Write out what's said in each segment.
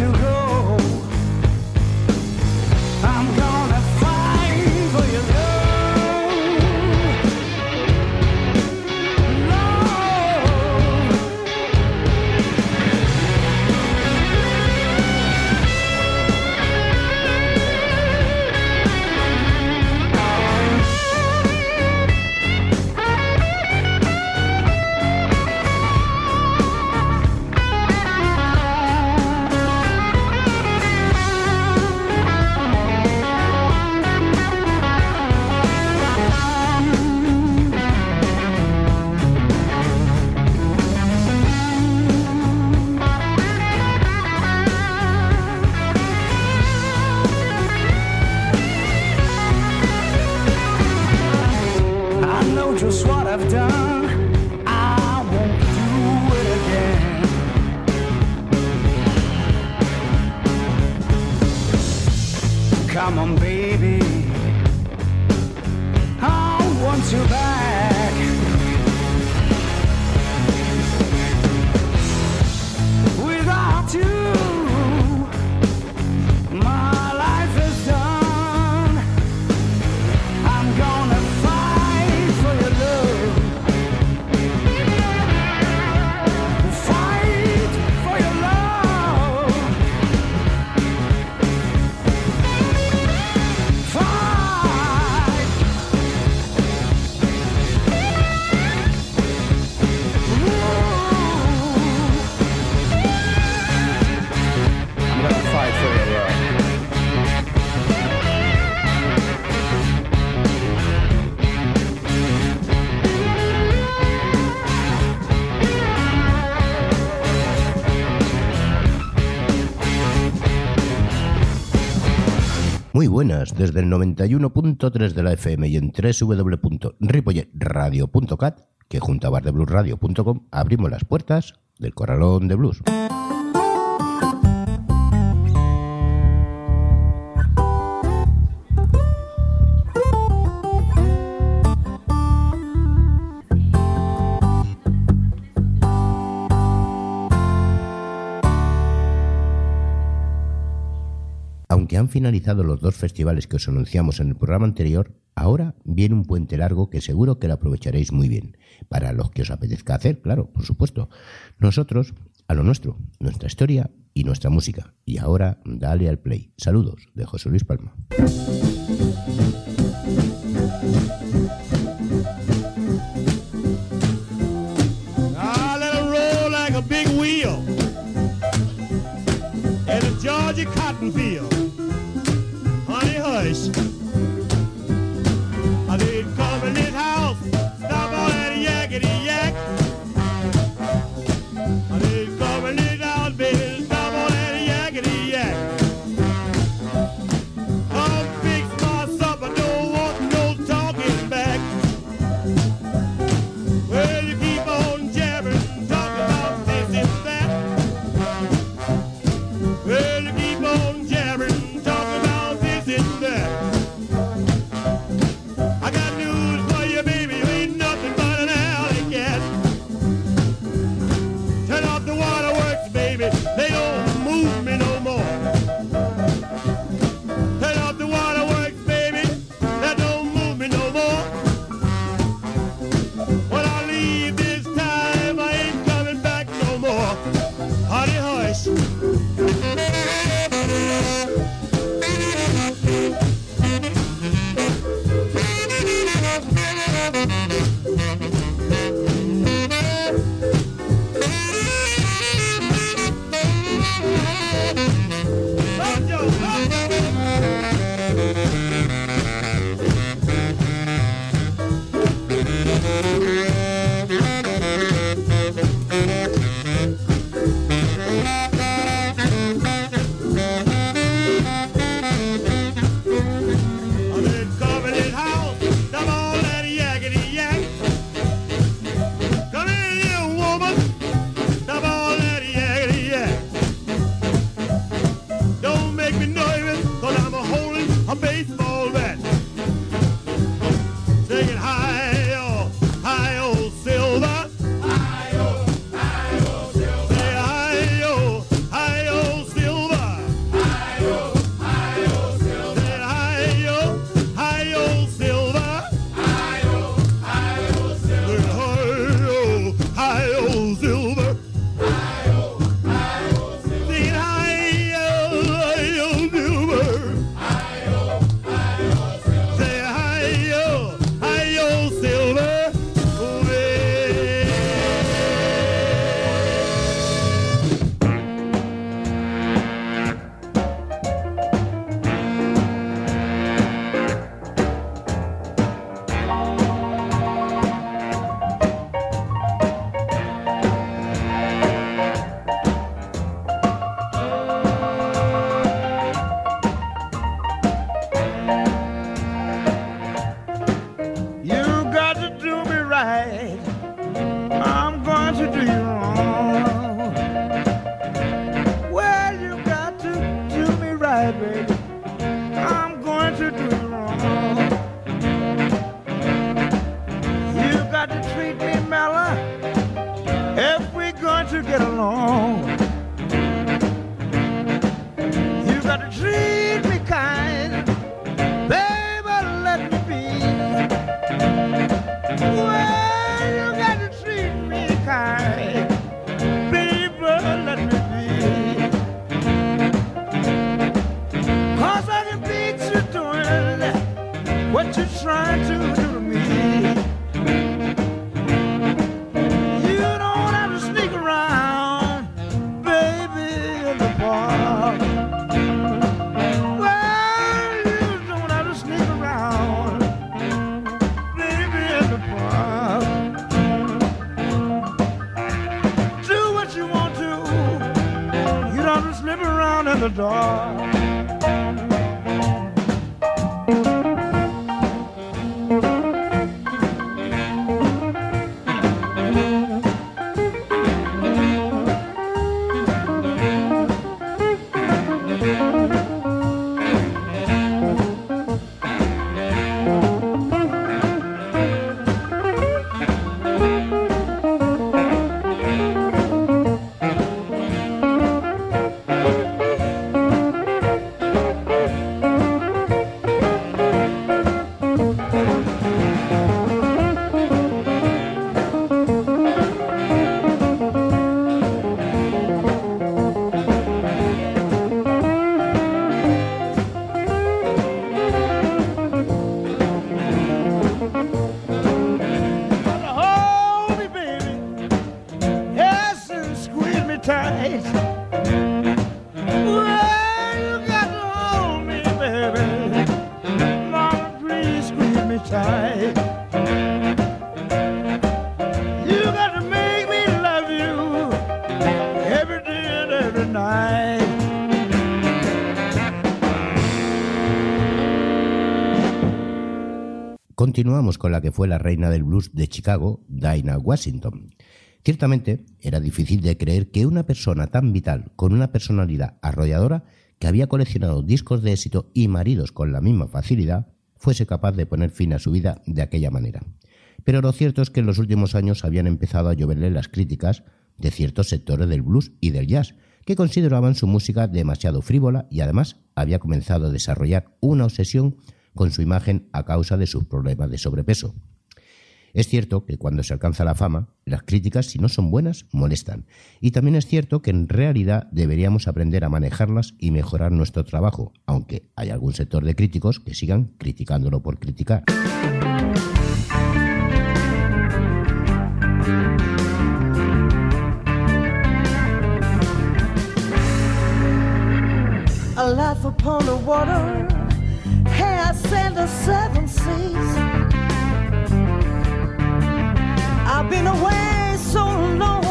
to go. Muy buenas, desde el 91.3 de la FM y en www.ripolletradio.cat, que junto a bardebluesradio.com abrimos las puertas del Corralón de Blues. aunque han finalizado los dos festivales que os anunciamos en el programa anterior, ahora viene un puente largo que seguro que lo aprovecharéis muy bien, para los que os apetezca hacer, claro, por supuesto. Nosotros, a lo nuestro, nuestra historia y nuestra música. Y ahora, dale al play. Saludos de José Luis Palma. Continuamos con la que fue la reina del blues de Chicago, Dinah Washington. Ciertamente era difícil de creer que una persona tan vital, con una personalidad arrolladora, que había coleccionado discos de éxito y maridos con la misma facilidad, fuese capaz de poner fin a su vida de aquella manera. Pero lo cierto es que en los últimos años habían empezado a lloverle las críticas de ciertos sectores del blues y del jazz, que consideraban su música demasiado frívola y además había comenzado a desarrollar una obsesión con su imagen a causa de sus problemas de sobrepeso. Es cierto que cuando se alcanza la fama, las críticas, si no son buenas, molestan. Y también es cierto que en realidad deberíamos aprender a manejarlas y mejorar nuestro trabajo, aunque hay algún sector de críticos que sigan criticándolo por criticar. The seven seas. I've been away so long,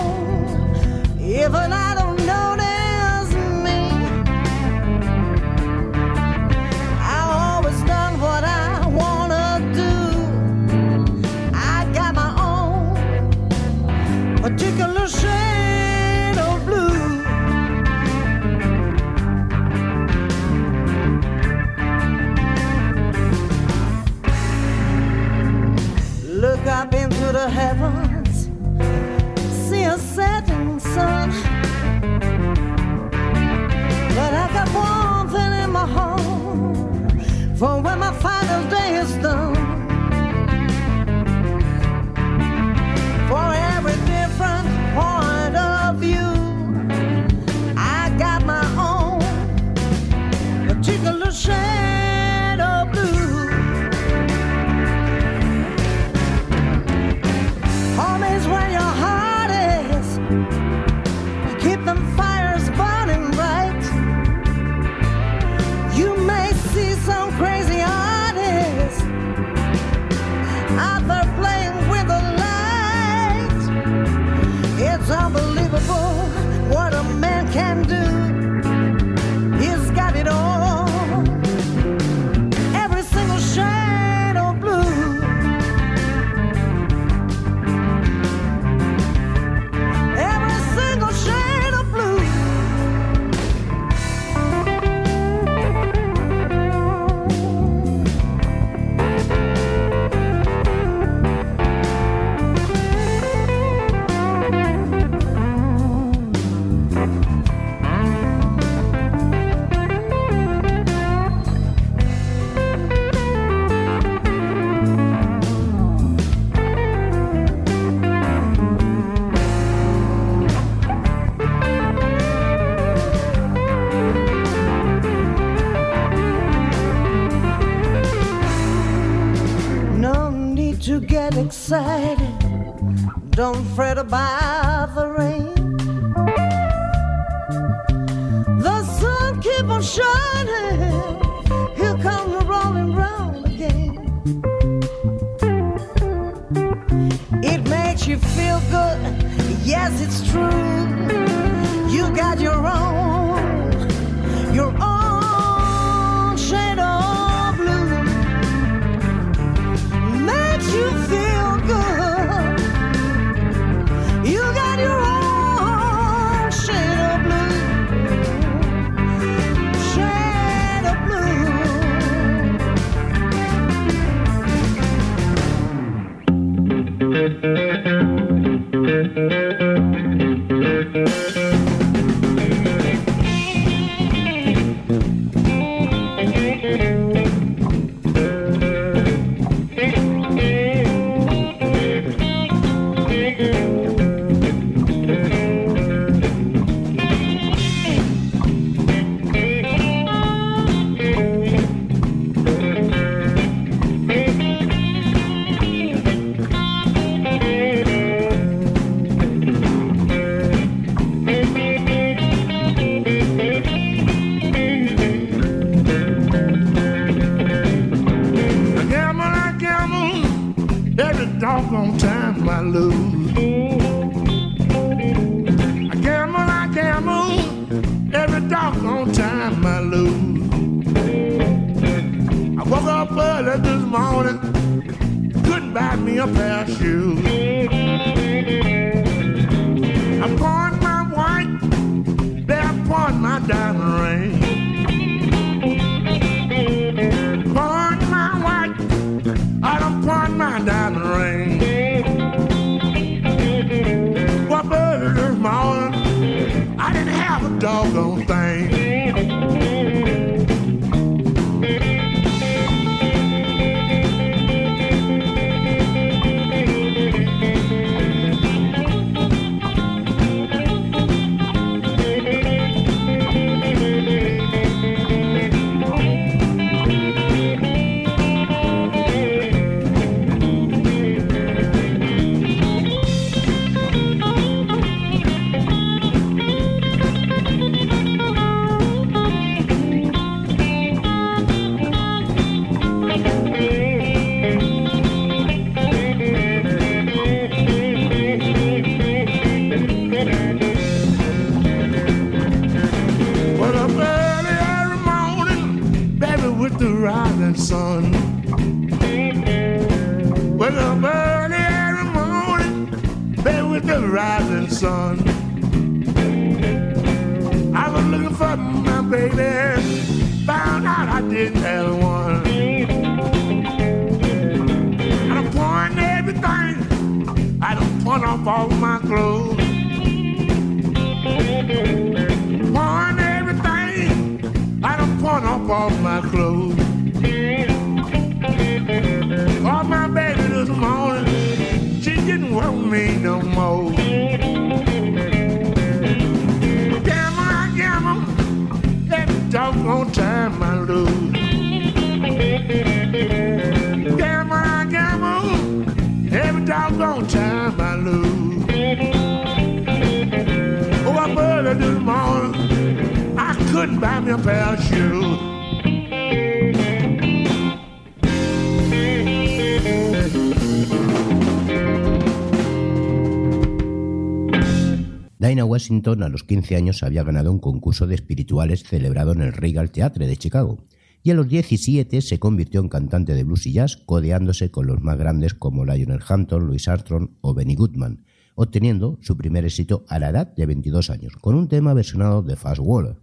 even I don't notice me. I always done what I wanna do. I got my own particular shade the heavens, see a setting sun. thank A los 15 años, había ganado un concurso de espirituales celebrado en el Regal Theatre de Chicago, y a los 17 se convirtió en cantante de blues y jazz, codeándose con los más grandes como Lionel Hampton, Louis Armstrong o Benny Goodman, obteniendo su primer éxito a la edad de 22 años, con un tema versionado de Fast Waller.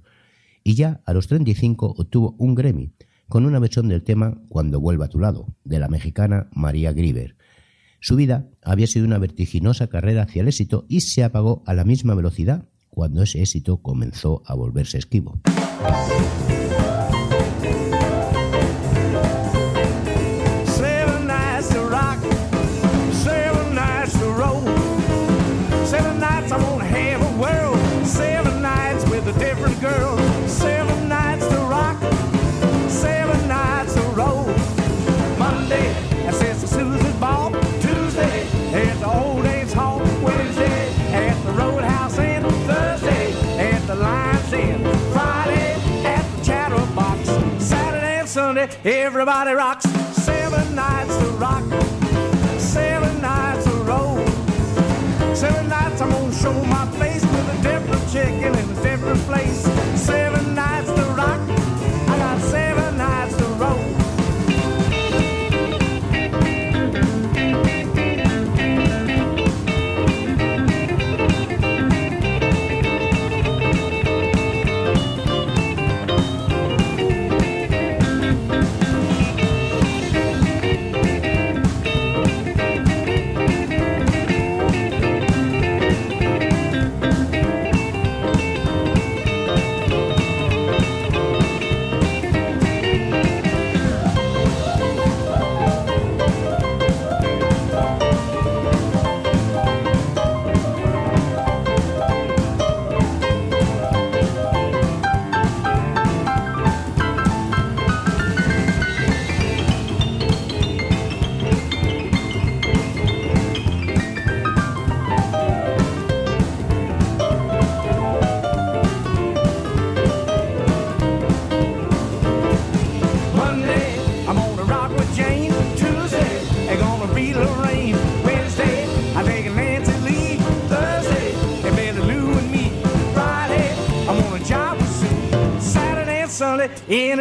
Y ya a los 35 obtuvo un Grammy, con una versión del tema Cuando vuelva a tu lado, de la mexicana María Grieber. Su vida había sido una vertiginosa carrera hacia el éxito y se apagó a la misma velocidad cuando ese éxito comenzó a volverse esquivo. Sunday, everybody rocks. Seven nights to rock, seven nights to roll. Seven nights I'm gonna show my face with a different chicken in a different place. Seven nights to rock, I got seven.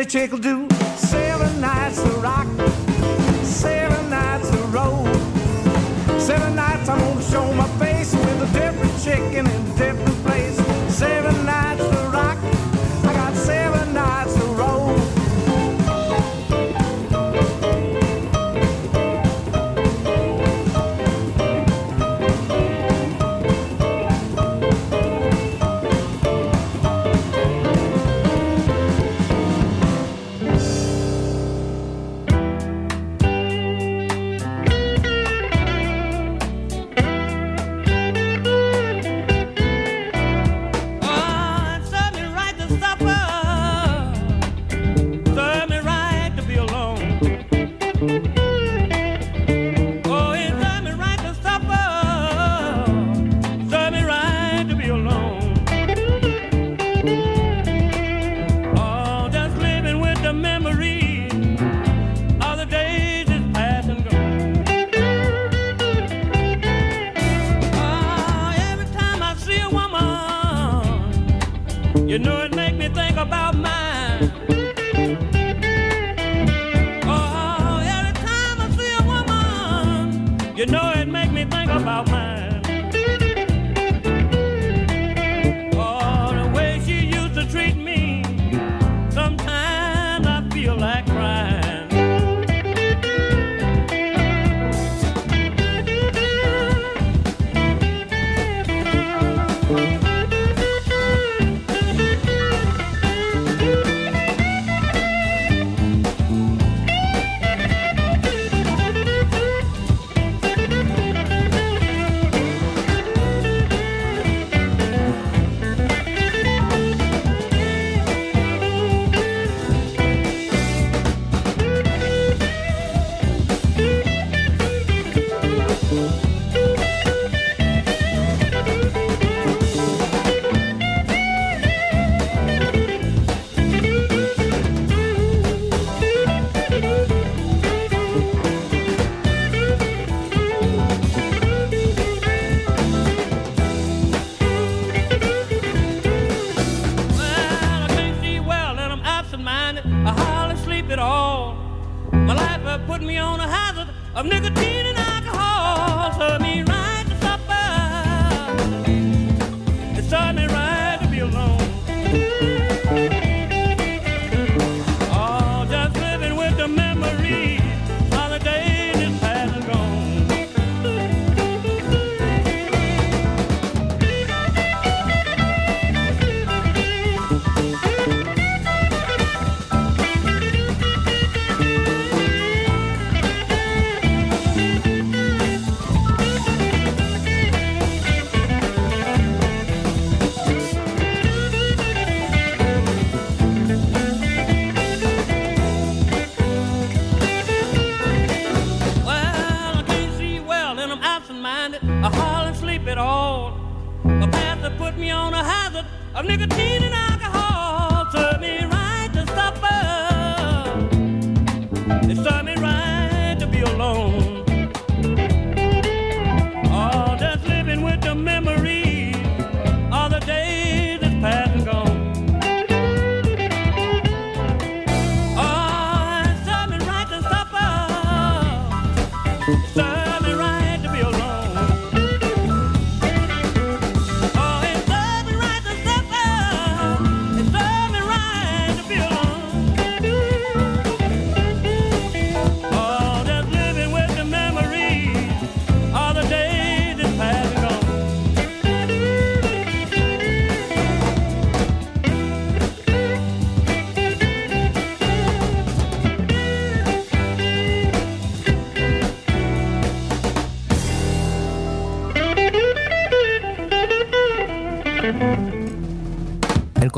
Take a do You know it make me think about mine. Oh, every time I see a woman, you know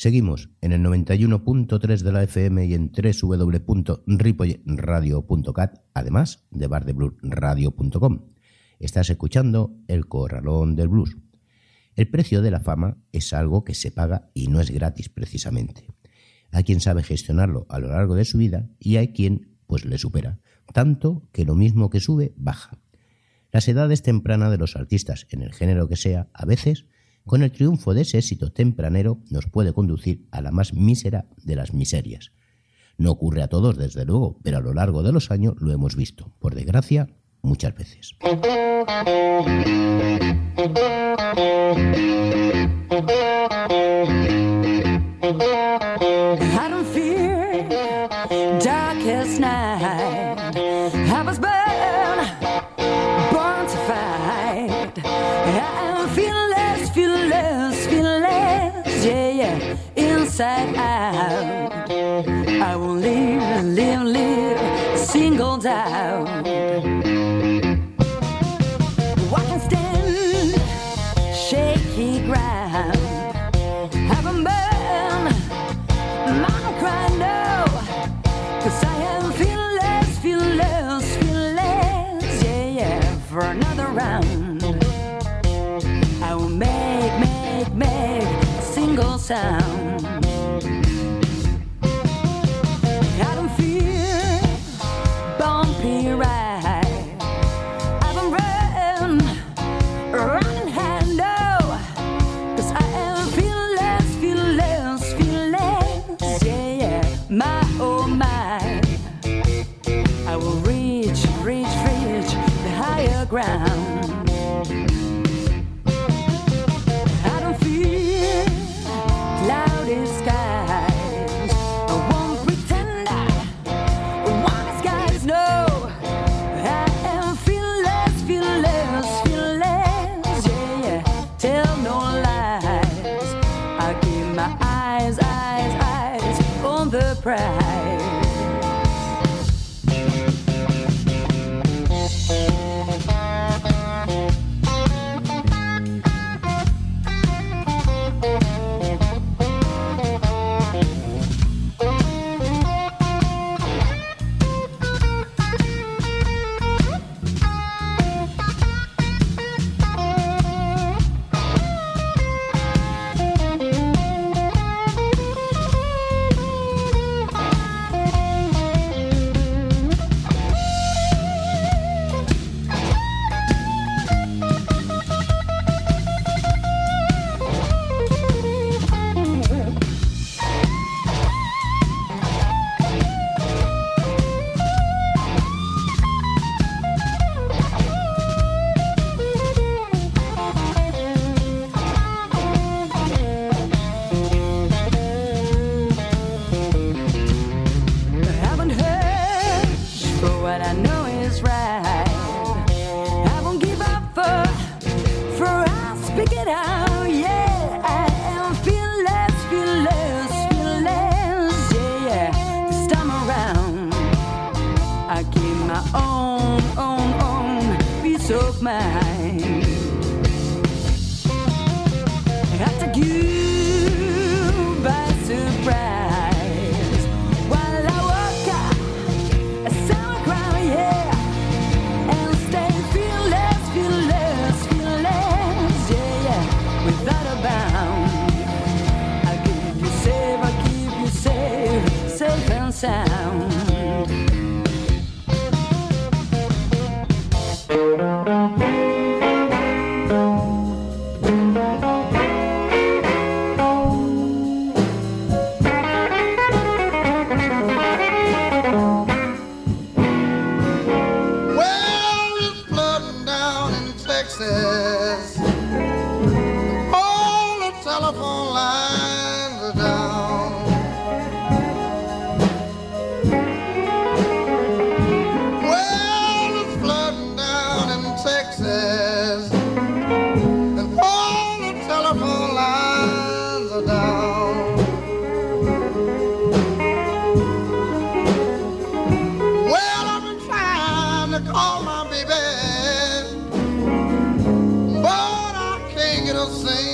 Seguimos en el 91.3 de la FM y en www.ripoyradio.cat, además de bardebluesradio.com. Estás escuchando El Corralón del Blues. El precio de la fama es algo que se paga y no es gratis precisamente. Hay quien sabe gestionarlo a lo largo de su vida y hay quien pues le supera, tanto que lo mismo que sube baja. Las edades tempranas de los artistas, en el género que sea, a veces con el triunfo de ese éxito tempranero nos puede conducir a la más mísera de las miserias. No ocurre a todos, desde luego, pero a lo largo de los años lo hemos visto, por desgracia, muchas veces. Inside out. I will live, live, live, singled out. I can stand shaky ground. Haven't been mountain crying no, cause I am fearless, fearless, fearless, yeah, yeah, for another round. I will make, make, make single sound. outside. I can't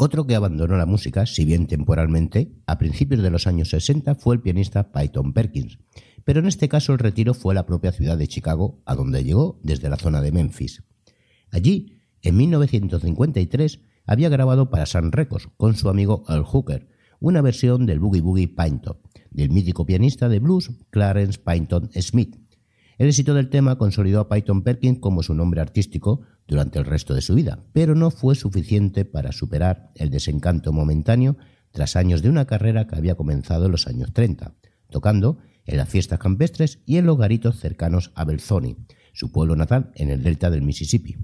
Otro que abandonó la música, si bien temporalmente, a principios de los años 60 fue el pianista Peyton Perkins, pero en este caso el retiro fue a la propia ciudad de Chicago, a donde llegó desde la zona de Memphis. Allí, en 1953, había grabado para Sun Records con su amigo Earl Hooker una versión del Boogie Boogie Pinto, del mítico pianista de blues Clarence Pynton Smith. El éxito del tema consolidó a Peyton Perkins como su nombre artístico durante el resto de su vida, pero no fue suficiente para superar el desencanto momentáneo tras años de una carrera que había comenzado en los años 30, tocando en las fiestas campestres y en los garitos cercanos a Belzoni, su pueblo natal en el delta del Mississippi.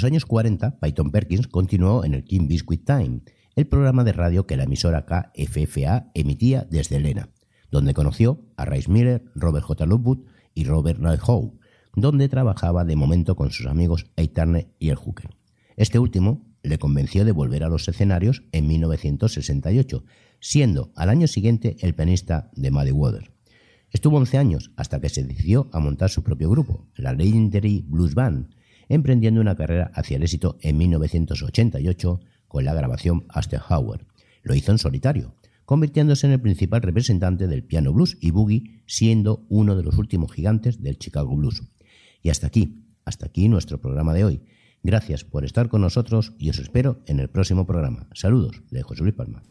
Los años 40, Peyton Perkins continuó en el King Biscuit Time, el programa de radio que la emisora KFFA emitía desde Elena, donde conoció a Rice Miller, Robert J. Lockwood y Robert Ray Howe, donde trabajaba de momento con sus amigos Ed Turner y el Hooker. Este último le convenció de volver a los escenarios en 1968, siendo al año siguiente el pianista de Muddy Water. Estuvo 11 años hasta que se decidió a montar su propio grupo, la Legendary Blues Band, emprendiendo una carrera hacia el éxito en 1988 con la grabación Howard. Lo hizo en solitario, convirtiéndose en el principal representante del piano blues y boogie, siendo uno de los últimos gigantes del Chicago Blues. Y hasta aquí, hasta aquí nuestro programa de hoy. Gracias por estar con nosotros y os espero en el próximo programa. Saludos de José Luis Palma.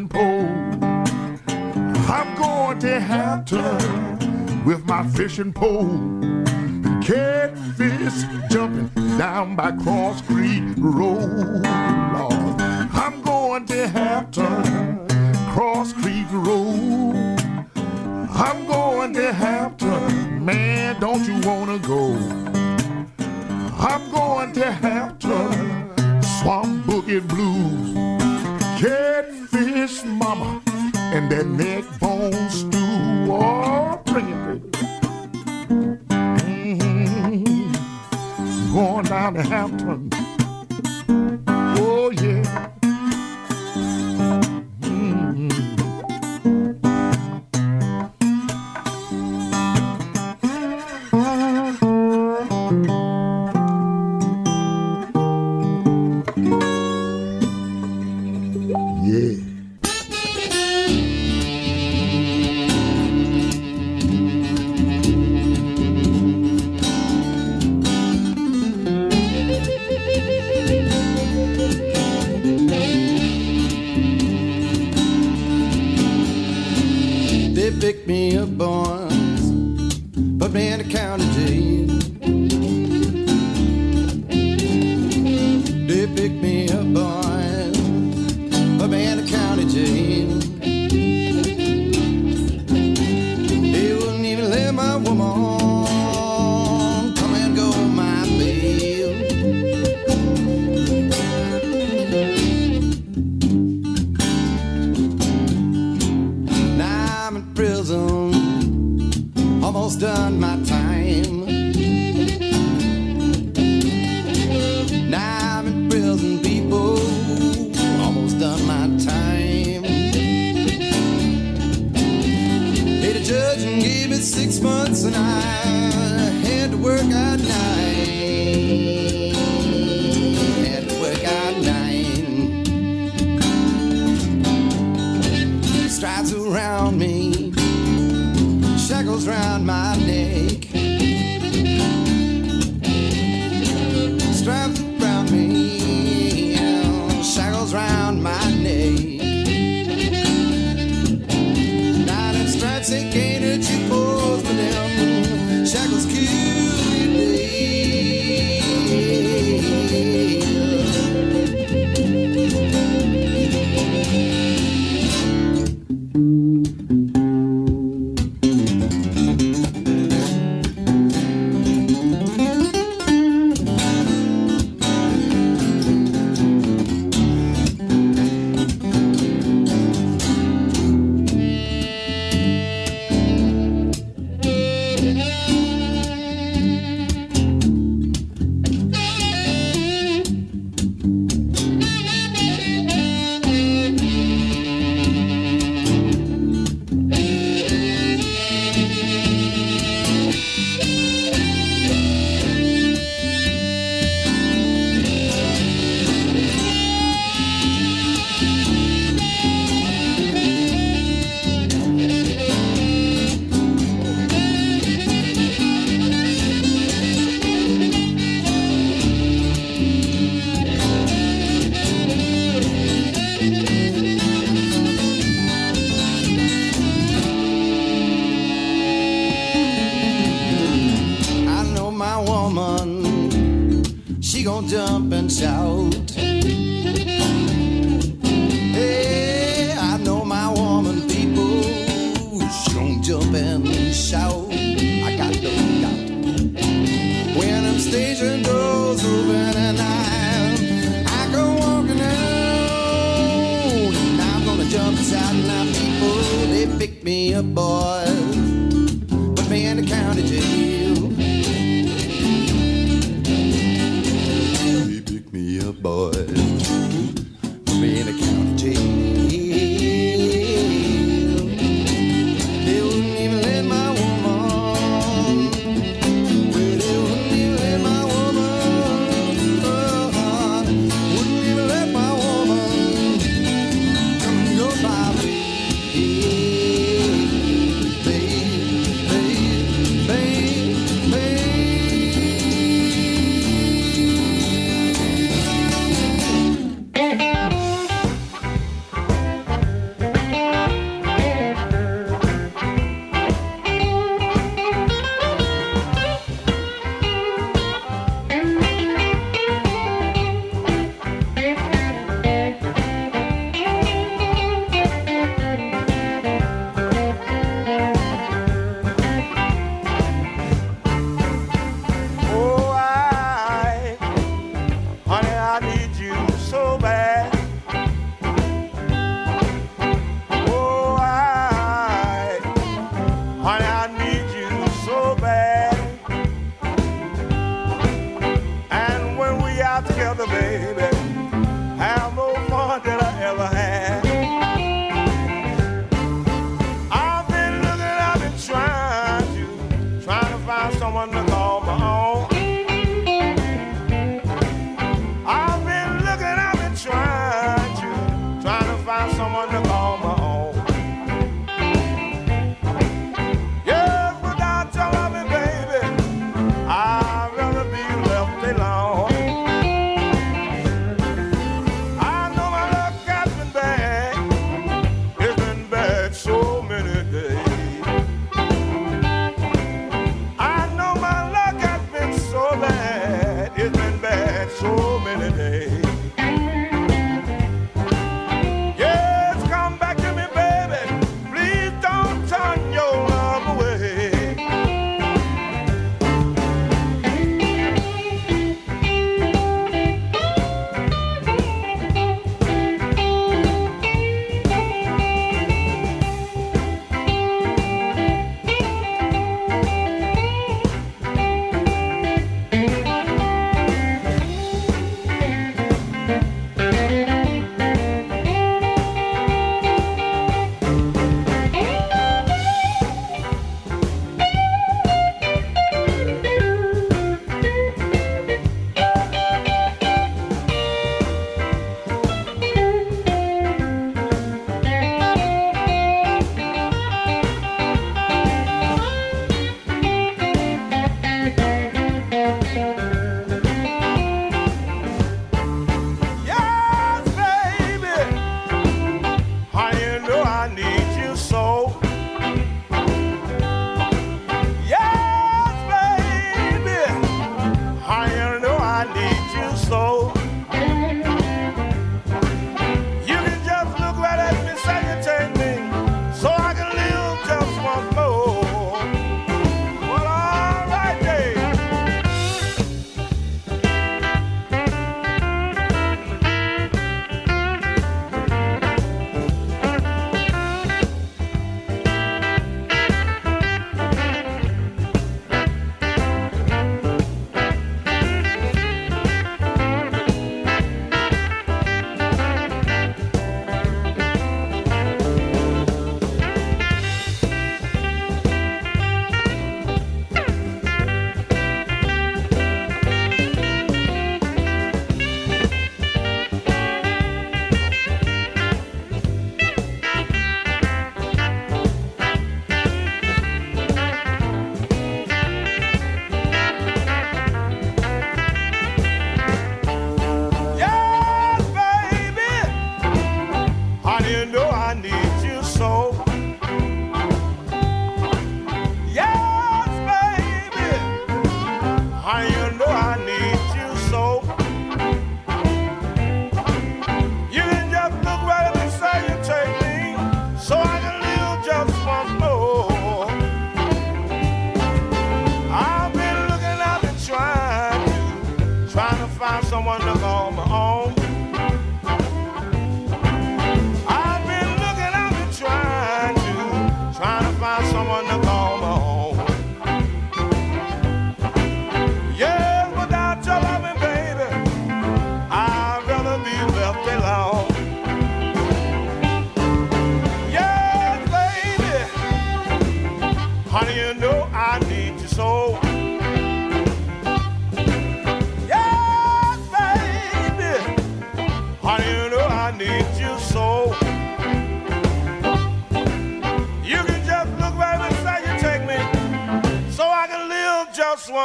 fishing pole. I'm going to Hampton with my fishing pole. Catfish jumping down by Cross Creek Road. I'm going to Hampton, Cross Creek Road. I'm going to Hampton, man, don't you wanna go? I'm going to Hampton, Swamp Boogie Blues. Catfish mama and that neck bone stew. Oh, bring it, mm-hmm. Going down to Hampton. Oh, yeah. Mm-hmm. almost done my time.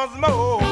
was more.